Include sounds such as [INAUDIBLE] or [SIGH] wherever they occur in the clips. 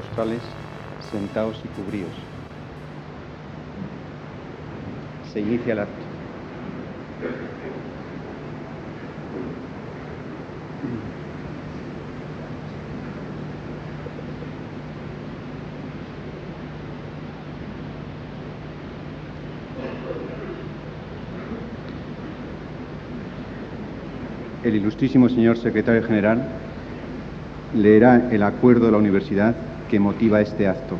claustrales, sentaos y cubríos. Se inicia el acto. El ilustrísimo señor secretario general leerá el acuerdo de la universidad que motiva este acto.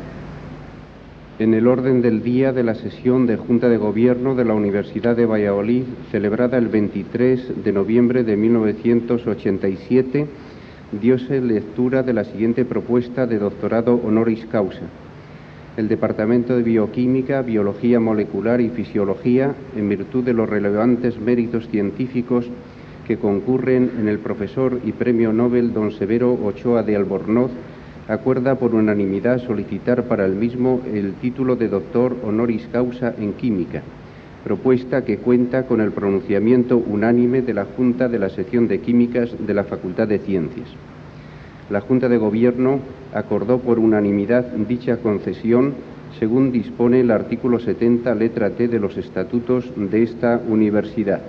En el orden del día de la sesión de Junta de Gobierno de la Universidad de Valladolid, celebrada el 23 de noviembre de 1987, diose lectura de la siguiente propuesta de doctorado honoris causa. El Departamento de Bioquímica, Biología Molecular y Fisiología, en virtud de los relevantes méritos científicos que concurren en el profesor y premio Nobel don Severo Ochoa de Albornoz, acuerda por unanimidad solicitar para el mismo el título de doctor honoris causa en química, propuesta que cuenta con el pronunciamiento unánime de la Junta de la Sección de Químicas de la Facultad de Ciencias. La Junta de Gobierno acordó por unanimidad dicha concesión según dispone el artículo 70, letra T de los estatutos de esta universidad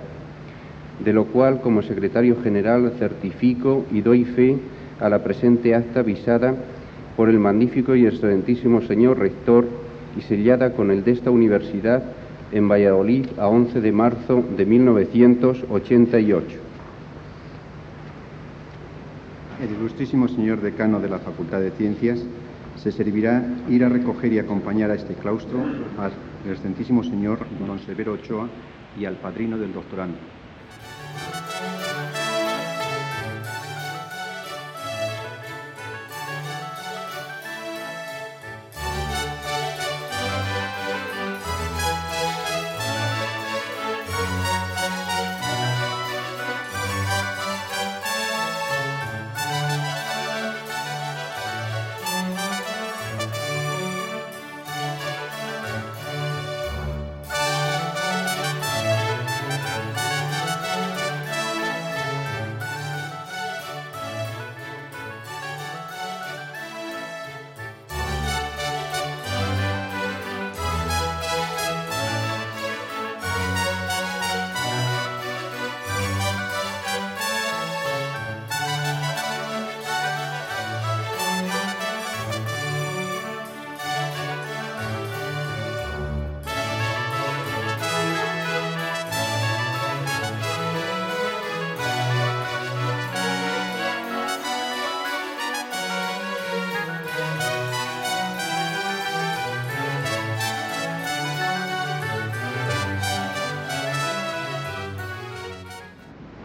de lo cual como secretario general certifico y doy fe a la presente acta visada por el magnífico y excelentísimo señor rector y sellada con el de esta universidad en Valladolid a 11 de marzo de 1988. El ilustrísimo señor decano de la Facultad de Ciencias se servirá ir a recoger y acompañar a este claustro al excelentísimo señor don Severo Ochoa y al padrino del doctorando.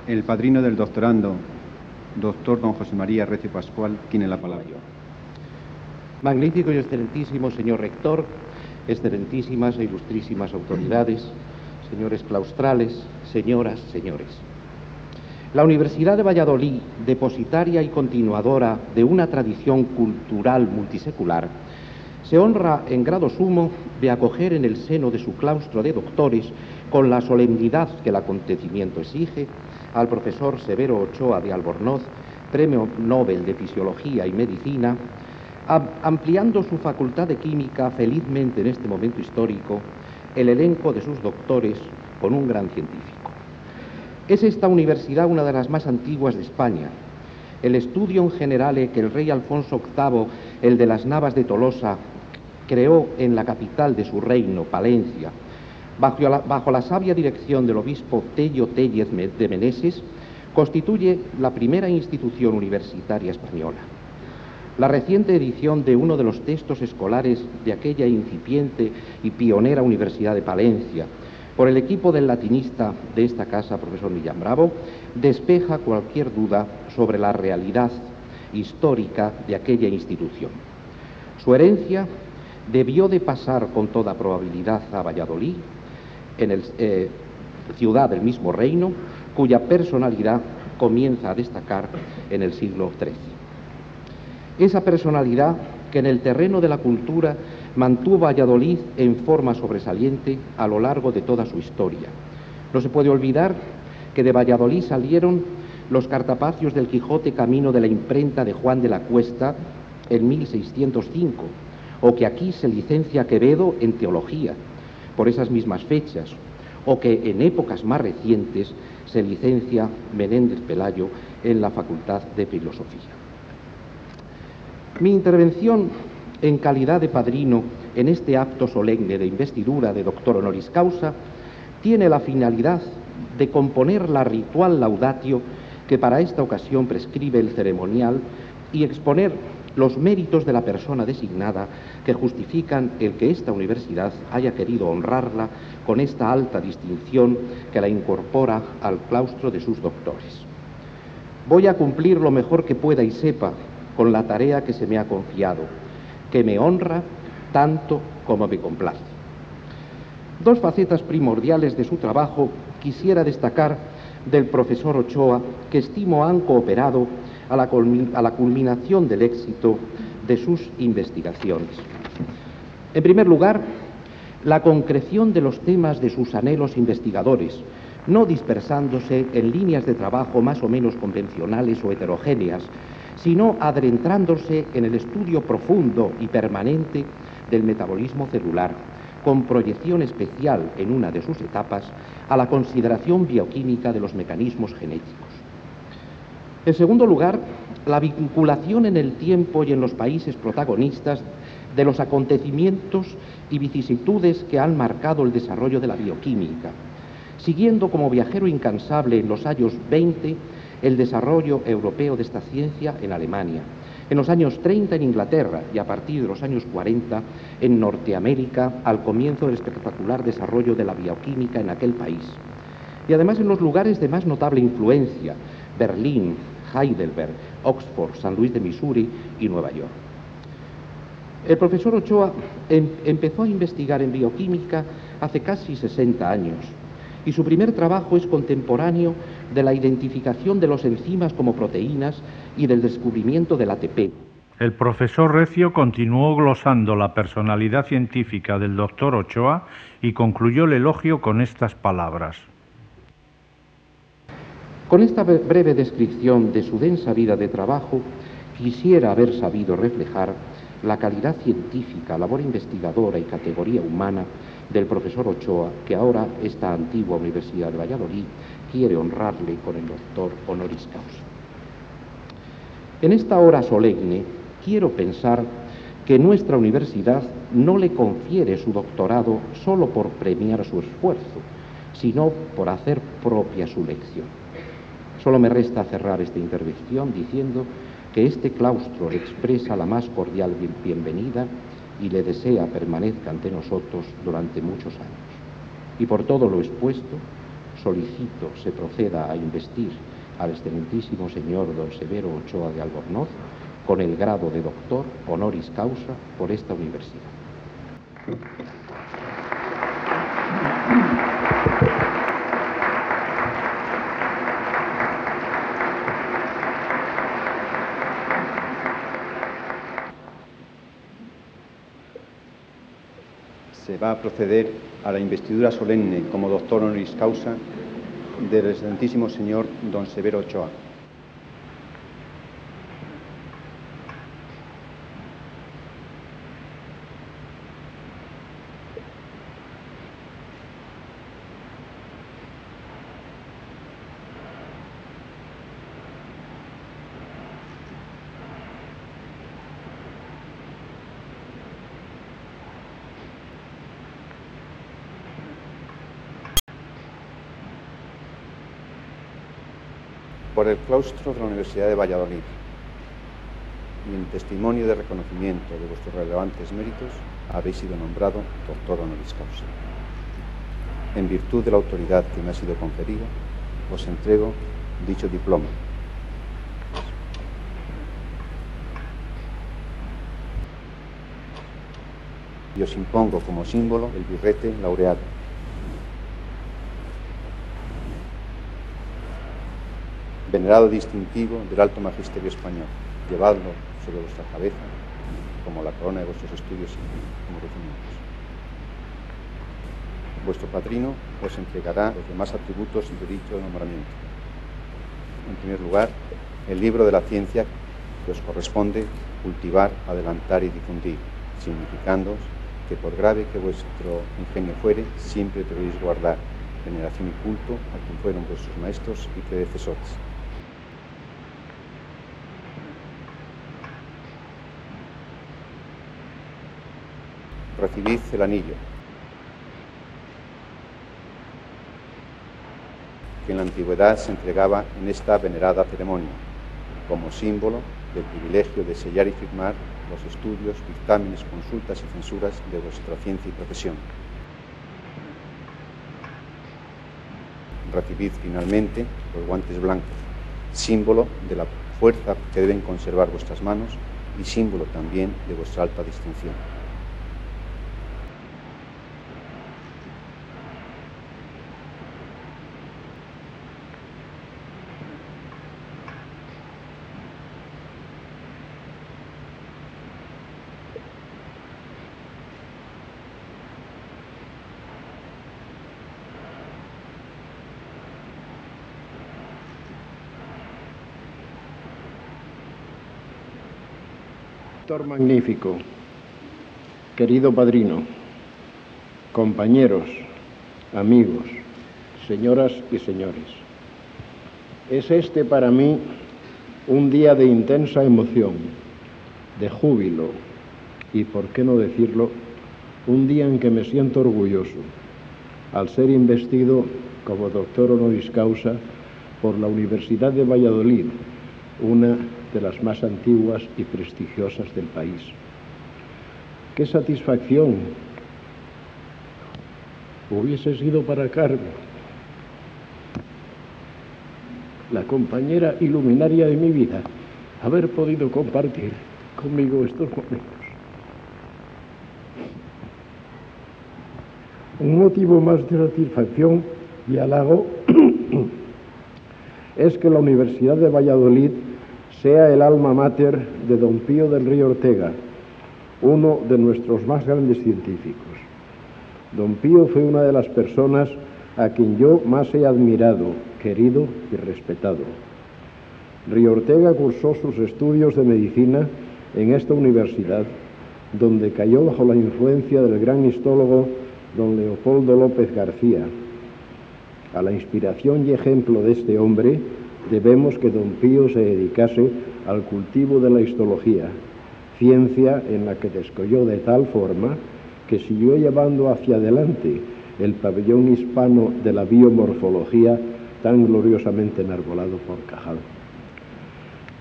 El padrino del doctorando, doctor don José María Recio Pascual, tiene la palabra. Magnífico y excelentísimo señor rector, excelentísimas e ilustrísimas autoridades, señores claustrales, señoras, señores. La Universidad de Valladolid, depositaria y continuadora de una tradición cultural multisecular, se honra en grado sumo de acoger en el seno de su claustro de doctores, con la solemnidad que el acontecimiento exige, al profesor Severo Ochoa de Albornoz, Premio Nobel de Fisiología y Medicina, ampliando su facultad de química felizmente en este momento histórico el elenco de sus doctores con un gran científico. Es esta universidad una de las más antiguas de España. El estudio en general que el rey Alfonso VIII, el de las Navas de Tolosa, creó en la capital de su reino, Palencia, bajo la, sabia dirección del obispo Tello Tellez de Meneses, constituye la primera institución universitaria española. La reciente edición de uno de los textos escolares de aquella incipiente y pionera Universidad de Palencia, por el equipo del latinista de esta casa, profesor Millán Bravo, despeja cualquier duda sobre la realidad histórica de aquella institución. Su herencia debió de pasar con toda probabilidad a Valladolid, en el, eh, ciudad del mismo reino, cuya personalidad comienza a destacar en el siglo XIII. Esa personalidad que en el terreno de la cultura mantuvo Valladolid en forma sobresaliente a lo largo de toda su historia. No se puede olvidar que de Valladolid salieron los cartapacios del Quijote camino de la imprenta de Juan de la Cuesta, en 1605, o que aquí se licencia Quevedo en teología por esas mismas fechas, o que en épocas más recientes se licencia Menéndez Pelayo en la Facultad de Filosofía. Mi intervención en calidad de padrino en este acto solemne de investidura de doctor honoris causa tiene la finalidad de componer la ritual laudatio que para esta ocasión prescribe el ceremonial y exponer los méritos de la persona designada que justifican el que esta universidad haya querido honrarla con esta alta distinción que la incorpora al claustro de sus doctores. Voy a cumplir lo mejor que pueda y sepa con la tarea que se me ha confiado, que me honra tanto como me complace. Dos facetas primordiales de su trabajo quisiera destacar del profesor Ochoa, que estimo han cooperado a la, culminación del éxito de sus investigaciones. En primer lugar, la concreción de los temas de sus anhelos investigadores, no dispersándose en líneas de trabajo más o menos convencionales o heterogéneas, sino adentrándose en el estudio profundo y permanente del metabolismo celular, con proyección especial en una de sus etapas a la consideración bioquímica de los mecanismos genéticos. En segundo lugar, la vinculación en el tiempo y en los países protagonistas de los acontecimientos y vicisitudes que han marcado el desarrollo de la bioquímica, siguiendo como viajero incansable en los años 20 el desarrollo europeo de esta ciencia en Alemania, en los años 30 en Inglaterra y a partir de los años 40 en Norteamérica al comienzo del espectacular desarrollo de la bioquímica en aquel país. Y además en los lugares de más notable influencia, Berlín, Heidelberg, Oxford, San Luis de Missouri y Nueva York. El profesor Ochoa em, empezó a investigar en bioquímica hace casi 60 años y su primer trabajo es contemporáneo de la identificación de los enzimas como proteínas y del descubrimiento del ATP. El profesor Recio continuó glosando la personalidad científica del doctor Ochoa y concluyó el elogio con estas palabras. Con esta breve descripción de su densa vida de trabajo, quisiera haber sabido reflejar la calidad científica, labor investigadora y categoría humana del profesor Ochoa, que ahora esta antigua Universidad de Valladolid quiere honrarle con el doctor honoris causa. En esta hora solemne quiero pensar que nuestra universidad no le confiere su doctorado solo por premiar su esfuerzo, sino por hacer propia su lección. Solo me resta cerrar esta intervención diciendo que este claustro expresa la más cordial bienvenida y le desea permanezca ante nosotros durante muchos años. Y por todo lo expuesto, solicito se proceda a investir al excelentísimo señor don Severo Ochoa de Albornoz con el grado de doctor honoris causa por esta universidad. Se va a proceder a la investidura solemne como doctor honoris causa del excelentísimo señor don Severo Ochoa. Por el claustro de la Universidad de Valladolid y en testimonio de reconocimiento de vuestros relevantes méritos habéis sido nombrado doctor honoris causa. En virtud de la autoridad que me ha sido conferida, os entrego dicho diploma. Y os impongo como símbolo el birrete laureado venerado distintivo del alto magisterio español. Llevadlo sobre vuestra cabeza como la corona de vuestros estudios y merecimientos. Vuestro padrino os entregará los demás atributos de dicho nombramiento. En primer lugar, el libro de la ciencia que os corresponde cultivar, adelantar y difundir, significándoos que por grave que vuestro ingenio fuere, siempre debéis guardar veneración y culto a quien fueron vuestros maestros y predecesores. Recibid el anillo, que en la antigüedad se entregaba en esta venerada ceremonia, como símbolo del privilegio de sellar y firmar los estudios, dictámenes, consultas y censuras de vuestra ciencia y profesión. Recibid finalmente los guantes blancos, símbolo de la fuerza que deben conservar vuestras manos y símbolo también de vuestra alta distinción. Magnífico, querido padrino, compañeros, amigos, señoras y señores, es este para mí un día de intensa emoción, de júbilo y, por qué no decirlo, un día en que me siento orgulloso al ser investido como doctor honoris causa por la Universidad de Valladolid, una de las más antiguas y prestigiosas del país. ¡Qué satisfacción hubiese sido para Carmen, la compañera iluminaria de mi vida, haber podido compartir conmigo estos momentos! Un motivo más de satisfacción y halago [CLEARS THROAT] es que la Universidad de Valladolid sea el alma mater de don Pío del Río Ortega, uno de nuestros más grandes científicos. Don Pío fue una de las personas a quien yo más he admirado, querido y respetado. Río Ortega cursó sus estudios de medicina en esta universidad, donde cayó bajo la influencia del gran histólogo don Leopoldo López García. A la inspiración y ejemplo de este hombre, debemos que don Pío se dedicase al cultivo de la histología, ciencia en la que descolló de tal forma que siguió llevando hacia adelante el pabellón hispano de la biomorfología tan gloriosamente enarbolado por Cajal.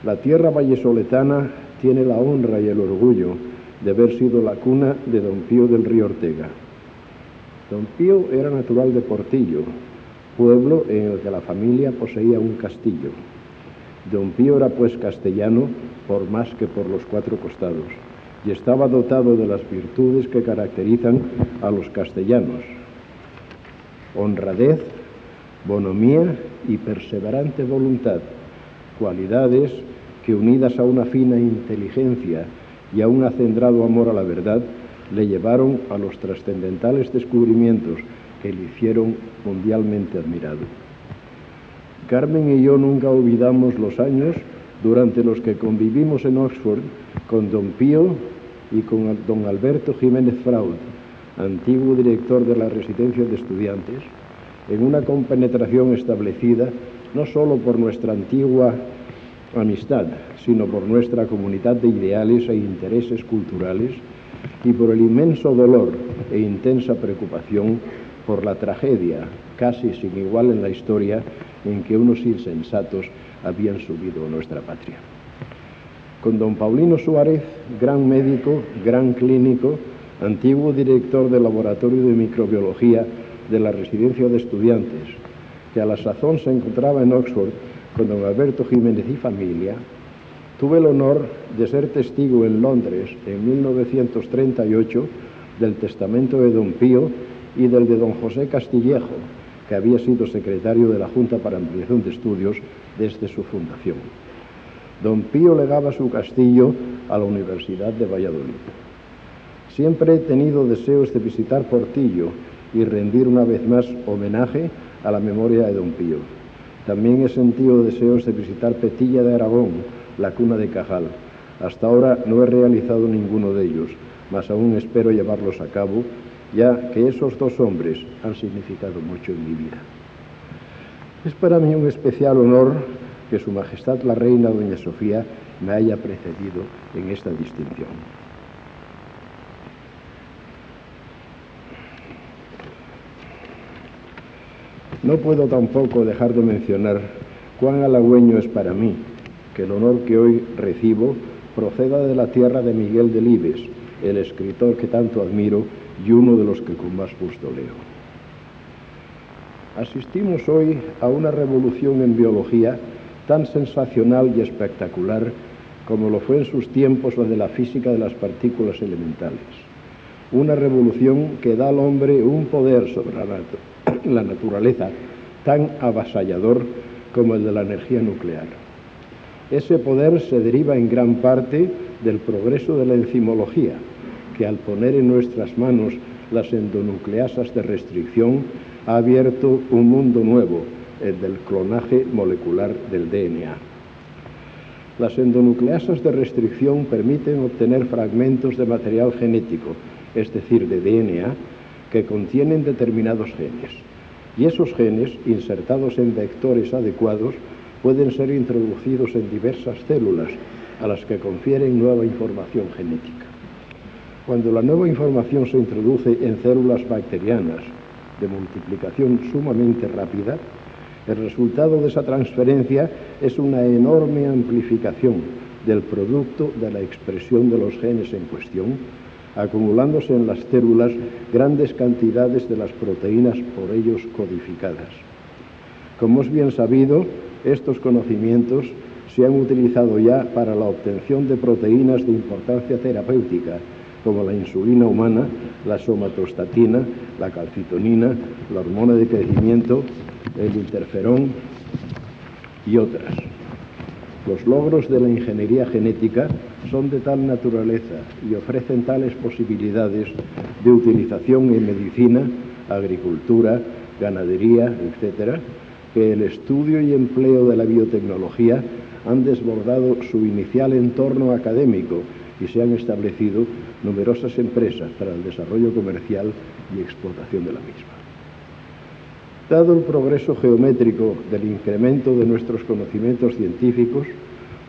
La tierra vallesoletana tiene la honra y el orgullo de haber sido la cuna de don Pío del Río Ortega. Don Pío era natural de Portillo, pueblo en el que la familia poseía un castillo. Don Pío era pues castellano por más que por los cuatro costados y estaba dotado de las virtudes que caracterizan a los castellanos. Honradez, bonomía y perseverante voluntad, cualidades que unidas a una fina inteligencia y a un acendrado amor a la verdad, le llevaron a los trascendentales descubrimientos que le hicieron mundialmente admirado. Carmen y yo nunca olvidamos los años durante los que convivimos en Oxford con don Pío y con don Alberto Jiménez Fraud, antiguo director de la residencia de estudiantes, en una compenetración establecida no solo por nuestra antigua amistad, sino por nuestra comunidad de ideales e intereses culturales y por el inmenso dolor e intensa preocupación por la tragedia, casi sin igual en la historia, en que unos insensatos habían subido a nuestra patria. Con don Paulino Suárez, gran médico, gran clínico, antiguo director del Laboratorio de Microbiología de la Residencia de Estudiantes, que a la sazón se encontraba en Oxford con don Alberto Jiménez y familia, tuve el honor de ser testigo en Londres en 1938 del testamento de don Pío y del de don José Castillejo, que había sido secretario de la Junta para Ampliación de Estudios desde su fundación. Don Pío legaba su castillo a la Universidad de Valladolid. Siempre he tenido deseos de visitar Portillo y rendir una vez más homenaje a la memoria de don Pío. También he sentido deseos de visitar Petilla de Aragón, la cuna de Cajal, Hasta ahora no he realizado ninguno de ellos, mas aún espero llevarlos a cabo, ya que esos dos hombres han significado mucho en mi vida. Es para mí un especial honor que Su Majestad la Reina Doña Sofía me haya precedido en esta distinción. No puedo tampoco dejar de mencionar cuán halagüeño es para mí que el honor que hoy recibo proceda de la tierra de Miguel Delibes, el escritor que tanto admiro y uno de los que con más gusto leo. Asistimos hoy a una revolución en biología tan sensacional y espectacular como lo fue en sus tiempos la de la física de las partículas elementales. Una revolución que da al hombre un poder sobre la, [COUGHS] naturaleza tan avasallador como el de la energía nuclear. Ese poder se deriva en gran parte del progreso de la enzimología, que al poner en nuestras manos las endonucleasas de restricción ha abierto un mundo nuevo, el del clonaje molecular del DNA. Las endonucleasas de restricción permiten obtener fragmentos de material genético, es decir, de DNA, que contienen determinados genes. Y esos genes, insertados en vectores adecuados, pueden ser introducidos en diversas células a las que confieren nueva información genética. Cuando la nueva información se introduce en células bacterianas de multiplicación sumamente rápida, el resultado de esa transferencia es una enorme amplificación del producto de la expresión de los genes en cuestión, acumulándose en las células grandes cantidades de las proteínas por ellos codificadas. Como es bien sabido, estos conocimientos se han utilizado ya para la obtención de proteínas de importancia terapéutica, como la insulina humana, la somatostatina, la calcitonina, la hormona de crecimiento, el interferón y otras. Los logros de la ingeniería genética son de tal naturaleza y ofrecen tales posibilidades de utilización en medicina, agricultura, ganadería, etc., que el estudio y empleo de la biotecnología han desbordado su inicial entorno académico y se han establecido numerosas empresas para el desarrollo comercial y explotación de la misma. Dado el progreso geométrico del incremento de nuestros conocimientos científicos,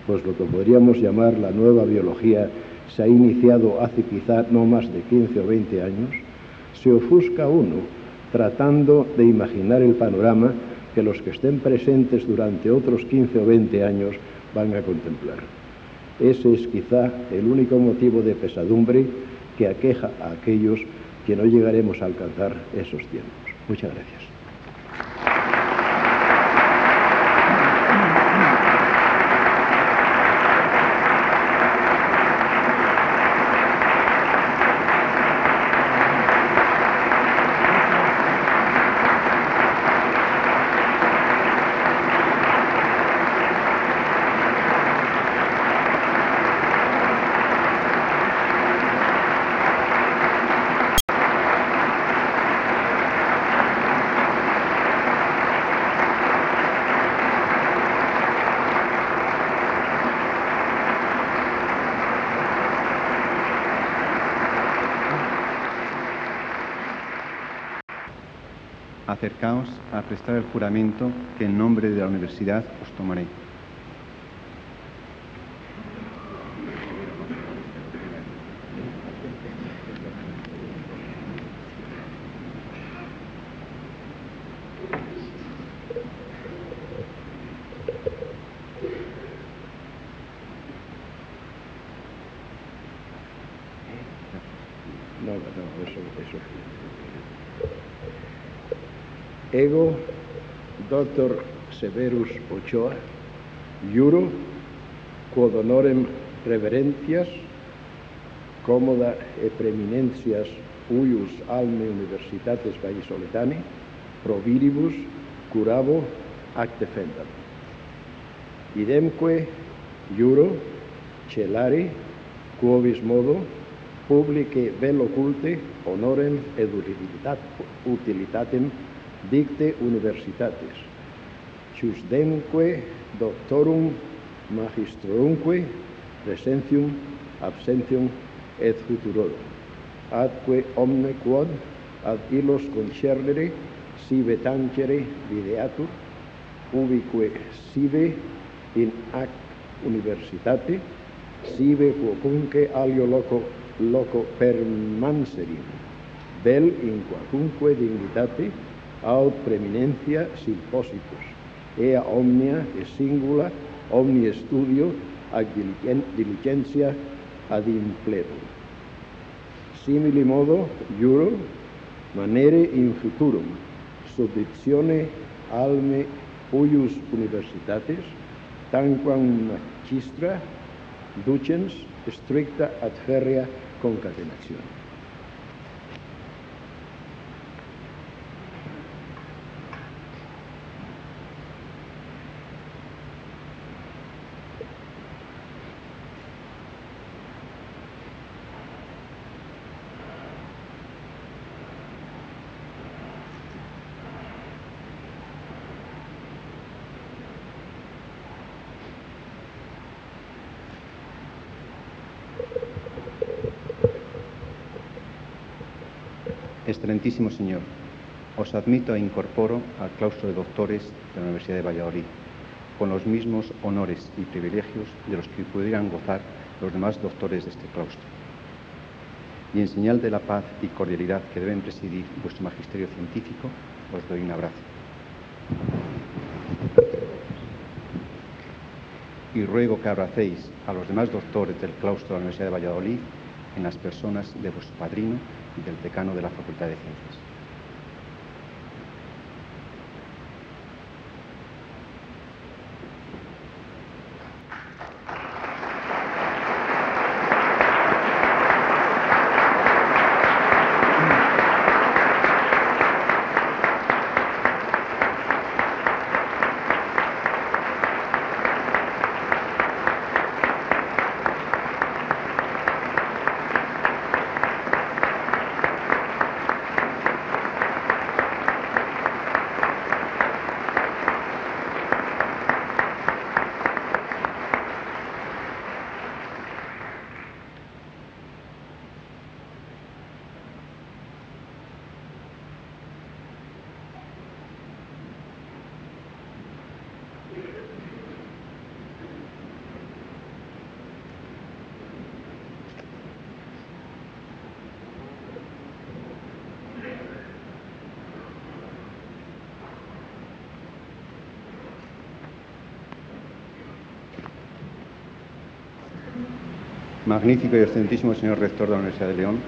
pues lo que podríamos llamar la nueva biología se ha iniciado hace quizá no más de 15 o 20 años, se ofusca uno tratando de imaginar el panorama que los que estén presentes durante otros 15 o 20 años van a contemplar. Ese es quizá el único motivo de pesadumbre que aqueja a aquellos que no llegaremos a alcanzar esos tiempos. Muchas gracias. Acercaos a prestar el juramento que en nombre de la universidad os tomaré. No, no, eso, eso. Ego, Dr. Severus Ochoa, juro, quod honorem reverentias, cómoda e preeminencias huius alme universitates vallisoletane, proviribus curabo ac defendam. Idemque juro, celari quovis modo publice vel occulte honorem ed utilitatem dicte universitates, susdemque doctorum magistrumque presentium absentium et futurorum, adque omne quod ad illos concernere sive tangere videatur, ubique sive in ac universitate, sive quocunque alio loco, loco permanserim, vel in quacunque dignitate, aut preeminencia simpósitos, e a omnia e singula omni studio ad diligentia ad impledo. Simili modo, juro, manere in futurum, subdictione alme huius universitates, tanquam magistra ducens stricta ad ferrea concatenatione. Excelentísimo Señor, os admito e incorporo al claustro de doctores de la Universidad de Valladolid, con los mismos honores y privilegios de los que pudieran gozar los demás doctores de este claustro. Y en señal de la paz y cordialidad que deben presidir vuestro magisterio científico, os doy un abrazo. Y ruego que abracéis a los demás doctores del claustro de la Universidad de Valladolid en las personas de vuestro padrino y del decano de la Facultad de Ciencias. Magnífico y excelentísimo señor rector de la Universidad de León,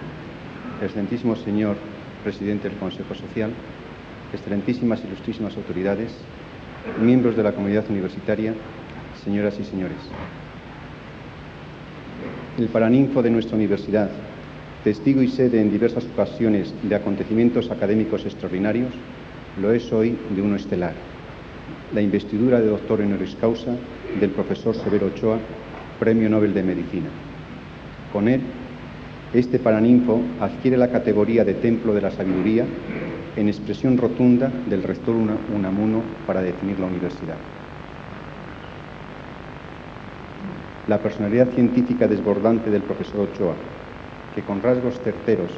excelentísimo señor presidente del Consejo Social, excelentísimas y ilustrísimas autoridades, miembros de la comunidad universitaria, señoras y señores. El paraninfo de nuestra universidad, testigo y sede en diversas ocasiones de acontecimientos académicos extraordinarios, lo es hoy de uno estelar, la investidura de doctor honoris causa del profesor Severo Ochoa, Premio Nobel de Medicina. Con él, este paraninfo adquiere la categoría de templo de la sabiduría en expresión rotunda del rector Unamuno para definir la universidad. La personalidad científica desbordante del profesor Ochoa, que con rasgos certeros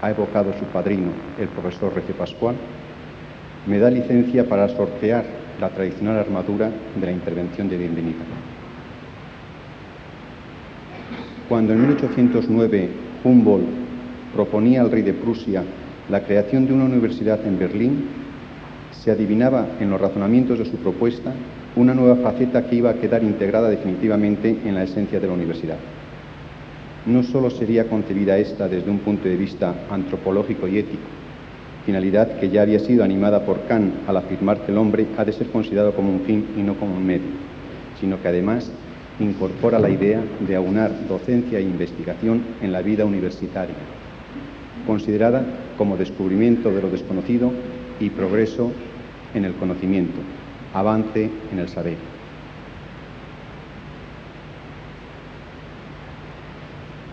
ha evocado su padrino, el profesor Rece Pascual, me da licencia para sortear la tradicional armadura de la intervención de bienvenida. Cuando en 1809 Humboldt proponía al rey de Prusia la creación de una universidad en Berlín, se adivinaba en los razonamientos de su propuesta una nueva faceta que iba a quedar integrada definitivamente en la esencia de la universidad. No sólo sería concebida esta desde un punto de vista antropológico y ético, finalidad que ya había sido animada por Kant al afirmar que el hombre ha de ser considerado como un fin y no como un medio, sino que además incorpora la idea de aunar docencia e investigación en la vida universitaria, considerada como descubrimiento de lo desconocido y progreso en el conocimiento, avance en el saber.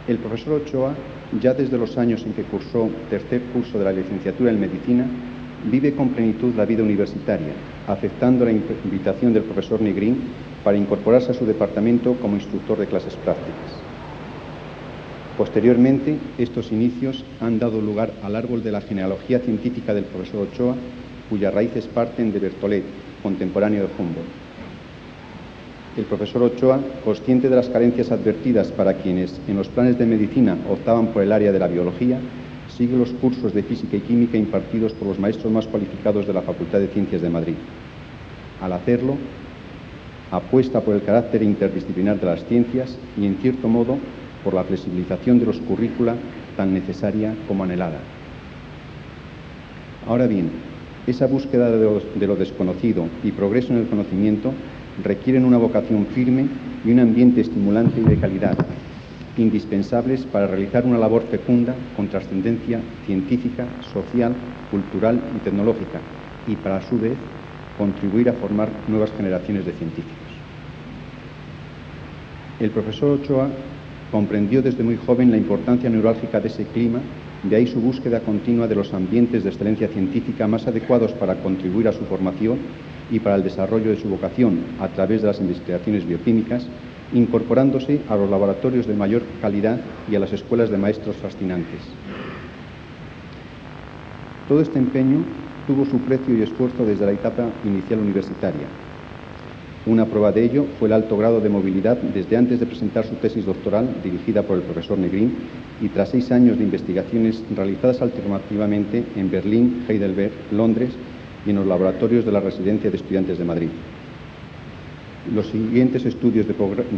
El profesor Ochoa, ya desde los años en que cursó tercer curso de la licenciatura en medicina, vive con plenitud la vida universitaria, aceptando la invitación del profesor Negrín para incorporarse a su departamento como instructor de clases prácticas. Posteriormente, estos inicios han dado lugar al árbol de la genealogía científica del profesor Ochoa, cuyas raíces parten de Bertolet, contemporáneo de Humboldt. El profesor Ochoa, consciente de las carencias advertidas para quienes en los planes de medicina optaban por el área de la biología, sigue los cursos de física y química impartidos por los maestros más cualificados de la Facultad de Ciencias de Madrid. Al hacerlo, apuesta por el carácter interdisciplinar de las ciencias y, en cierto modo, por la flexibilización de los currícula tan necesaria como anhelada. Ahora bien, esa búsqueda de lo, desconocido y progreso en el conocimiento requieren una vocación firme y un ambiente estimulante y de calidad, indispensables para realizar una labor fecunda con trascendencia científica, social, cultural y tecnológica, y para a su vez contribuir a formar nuevas generaciones de científicos. El profesor Ochoa comprendió desde muy joven la importancia neurálgica de ese clima, de ahí su búsqueda continua de los ambientes de excelencia científica más adecuados para contribuir a su formación y para el desarrollo de su vocación a través de las investigaciones bioquímicas, incorporándose a los laboratorios de mayor calidad y a las escuelas de maestros fascinantes. Todo este empeño tuvo su precio y esfuerzo desde la etapa inicial universitaria. Una prueba de ello fue el alto grado de movilidad desde antes de presentar su tesis doctoral, dirigida por el profesor Negrín, y tras seis años de investigaciones realizadas alternativamente en Berlín, Heidelberg, Londres y en los laboratorios de la Residencia de Estudiantes de Madrid. Los siguientes estudios de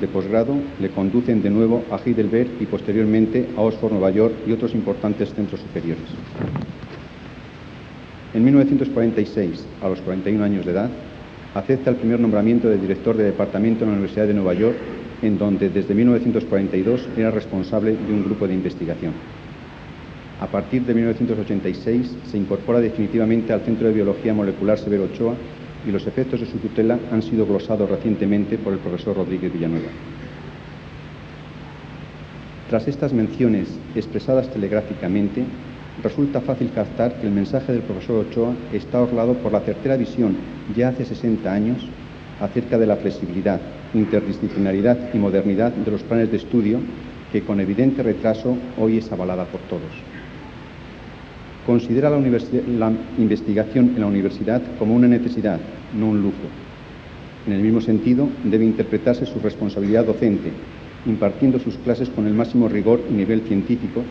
posgrado le conducen de nuevo a Heidelberg y posteriormente a Oxford, Nueva York y otros importantes centros superiores. En 1946, a los 41 años de edad, acepta el primer nombramiento de director de departamento en la Universidad de Nueva York, en donde desde 1942 era responsable de un grupo de investigación. A partir de 1986 se incorpora definitivamente al Centro de Biología Molecular Severo Ochoa y los efectos de su tutela han sido glosados recientemente por el profesor Rodríguez Villanueva. Tras estas menciones expresadas telegráficamente, resulta fácil captar que el mensaje del profesor Ochoa está orlado por la certera visión, ya hace 60 años, acerca de la flexibilidad, interdisciplinaridad y modernidad de los planes de estudio que con evidente retraso hoy es avalada por todos considera la, investigación en la universidad como una necesidad, no un lujo. En el mismo sentido, debe interpretarse su responsabilidad docente, impartiendo sus clases con el máximo rigor y nivel científico,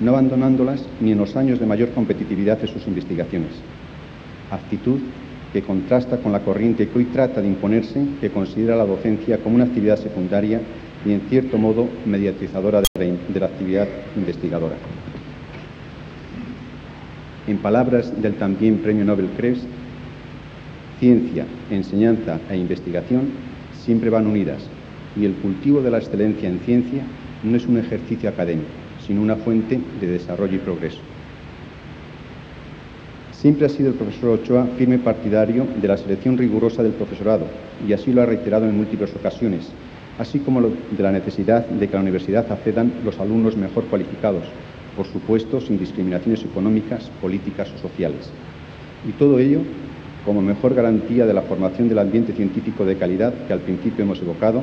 no abandonándolas ni en los años de mayor competitividad de sus investigaciones. Actitud que contrasta con la corriente que hoy trata de imponerse, que considera la docencia como una actividad secundaria y, en cierto modo, mediatizadora de la actividad investigadora. En palabras del también Premio Nobel Krebs, ciencia, enseñanza e investigación siempre van unidas y el cultivo de la excelencia en ciencia no es un ejercicio académico, sino una fuente de desarrollo y progreso. Siempre ha sido el profesor Ochoa firme partidario de la selección rigurosa del profesorado y así lo ha reiterado en múltiples ocasiones, así como de la necesidad de que a la universidad accedan los alumnos mejor cualificados, por supuesto sin discriminaciones económicas, políticas o sociales. Y todo ello como mejor garantía de la formación del ambiente científico de calidad que al principio hemos evocado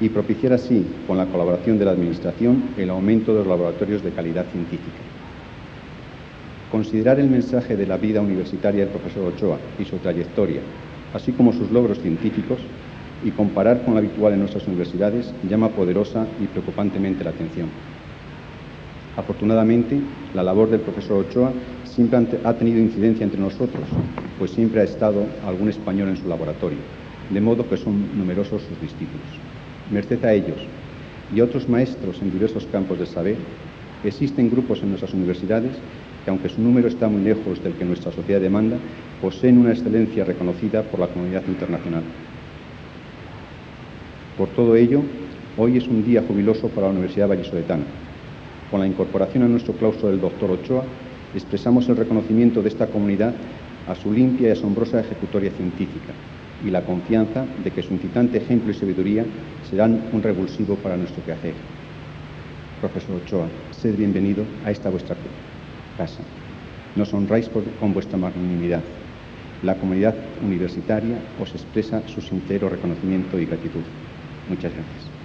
y propiciar así, con la colaboración de la Administración, el aumento de los laboratorios de calidad científica. Considerar el mensaje de la vida universitaria del profesor Ochoa y su trayectoria, así como sus logros científicos, y comparar con lo habitual en nuestras universidades, llama poderosa y preocupantemente la atención. Afortunadamente, la labor del profesor Ochoa siempre ha tenido incidencia entre nosotros, pues siempre ha estado algún español en su laboratorio, de modo que son numerosos sus discípulos. Merced a ellos y a otros maestros en diversos campos del saber, existen grupos en nuestras universidades que, aunque su número está muy lejos del que nuestra sociedad demanda, poseen una excelencia reconocida por la comunidad internacional. Por todo ello, hoy es un día jubiloso para la Universidad Vallisoletana, con la incorporación a nuestro claustro del doctor Ochoa, expresamos el reconocimiento de esta comunidad a su limpia y asombrosa ejecutoria científica y la confianza de que su incitante ejemplo y sabiduría serán un revulsivo para nuestro quehacer. Profesor Ochoa, sed bienvenido a esta vuestra casa. Nos honráis con vuestra magnanimidad. La comunidad universitaria os expresa su sincero reconocimiento y gratitud. Muchas gracias.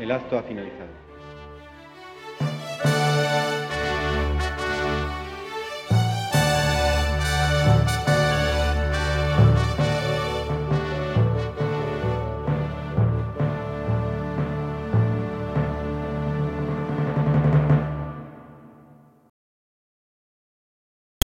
El acto ha finalizado.